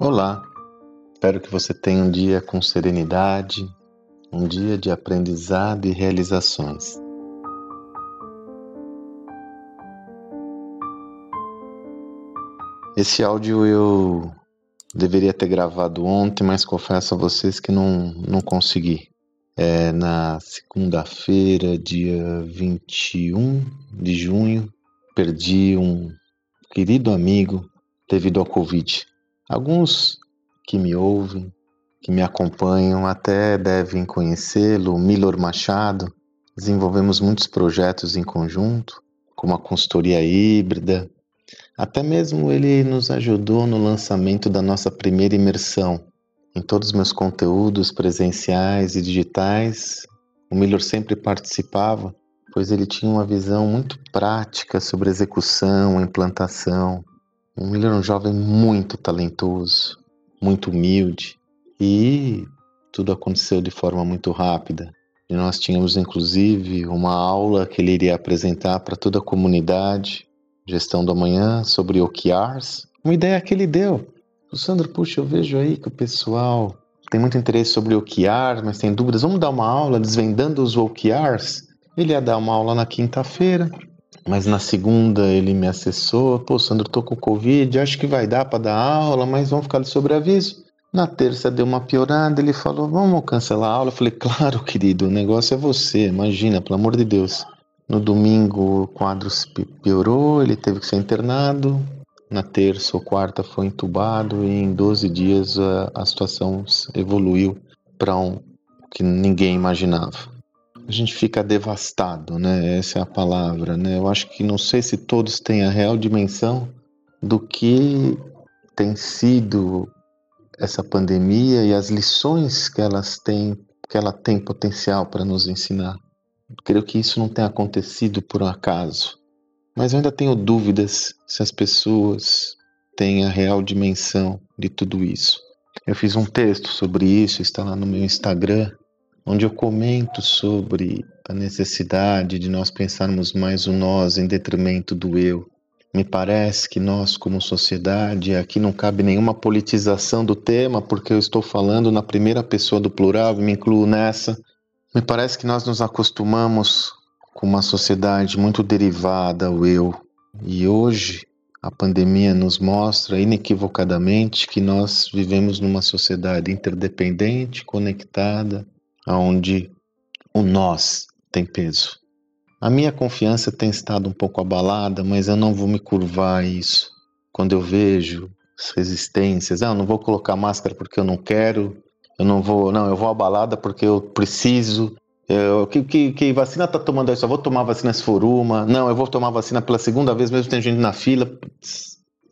Olá, espero que você tenha um dia com serenidade, um dia de aprendizado e realizações. Esse áudio eu deveria ter gravado ontem, mas confesso a vocês que não, não consegui. É na segunda-feira, dia 21 de junho, perdi um querido amigo devido ao Covid. Alguns que me ouvem, que me acompanham, até devem conhecê-lo, Milor Machado. Desenvolvemos muitos projetos em conjunto, como a consultoria híbrida. Até mesmo ele nos ajudou no lançamento da nossa primeira imersão. Em todos os meus conteúdos presenciais e digitais, o Milor sempre participava, pois ele tinha uma visão muito prática sobre execução, implantação, ele era um jovem muito talentoso, muito humilde e tudo aconteceu de forma muito rápida. E nós tínhamos inclusive uma aula que ele iria apresentar para toda a comunidade, gestão do amanhã, sobre OKRs. Uma ideia que ele deu. O Sandro, puxa, eu vejo aí que o pessoal tem muito interesse sobre OKRs, mas tem dúvidas. Vamos dar uma aula desvendando os OKRs? Ele ia dar uma aula na quinta-feira, mas na segunda ele me acessou, pô, Sandro, tô com Covid, acho que vai dar para dar aula, mas vamos ficar de sobreaviso. Na terça deu uma piorada, ele falou, vamos cancelar a aula. Eu falei, claro, querido, o negócio é você, imagina, pelo amor de Deus. No domingo o quadro piorou, ele teve que ser internado. Na terça ou quarta foi entubado e em 12 dias a, a situação evoluiu para um que ninguém imaginava a gente fica devastado, né? Essa é a palavra, né? Eu acho que não sei se todos têm a real dimensão do que tem sido essa pandemia e as lições que elas têm, que ela tem potencial para nos ensinar. Eu creio que isso não tem acontecido por um acaso, mas eu ainda tenho dúvidas se as pessoas têm a real dimensão de tudo isso. Eu fiz um texto sobre isso, está lá no meu Instagram, onde eu comento sobre a necessidade de nós pensarmos mais o nós em detrimento do eu. Me parece que nós, como sociedade, aqui não cabe nenhuma politização do tema, porque eu estou falando na primeira pessoa do plural me incluo nessa. Me parece que nós nos acostumamos com uma sociedade muito derivada ao eu. E hoje a pandemia nos mostra inequivocadamente que nós vivemos numa sociedade interdependente, conectada, onde o nós tem peso. A minha confiança tem estado um pouco abalada, mas eu não vou me curvar a isso. Quando eu vejo as resistências, ah, eu não vou colocar máscara porque eu não quero, eu não vou, não, eu vou abalada porque eu preciso. Eu, que, que, que vacina tá tomando aí? Só vou tomar vacina se for uma. Não, eu vou tomar vacina pela segunda vez, mesmo tem gente na fila.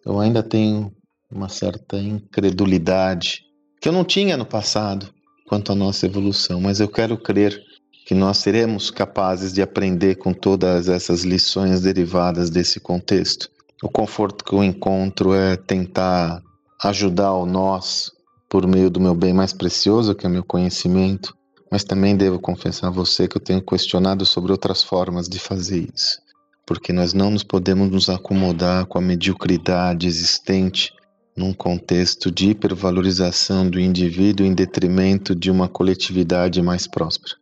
Eu ainda tenho uma certa incredulidade que eu não tinha no passado quanto à nossa evolução, mas eu quero crer que nós seremos capazes de aprender com todas essas lições derivadas desse contexto. O conforto que eu encontro é tentar ajudar o nós por meio do meu bem mais precioso, que é meu conhecimento, mas também devo confessar a você que eu tenho questionado sobre outras formas de fazer isso, porque nós não nos podemos nos acomodar com a mediocridade existente num contexto de hipervalorização do indivíduo em detrimento de uma coletividade mais próspera.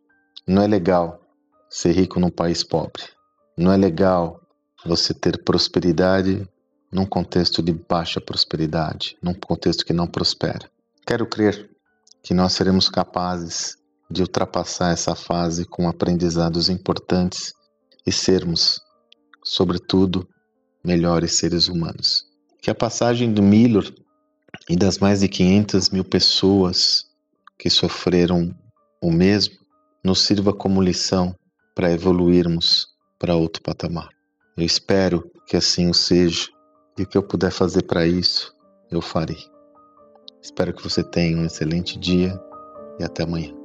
Não é legal ser rico num país pobre. Não é legal você ter prosperidade num contexto de baixa prosperidade, num contexto que não prospera. Quero crer que nós seremos capazes de ultrapassar essa fase com aprendizados importantes e sermos, sobretudo, melhores seres humanos que a passagem do Miller e das mais de 500 mil pessoas que sofreram o mesmo nos sirva como lição para evoluirmos para outro patamar. Eu espero que assim o seja e o que eu puder fazer para isso, eu farei. Espero que você tenha um excelente dia e até amanhã.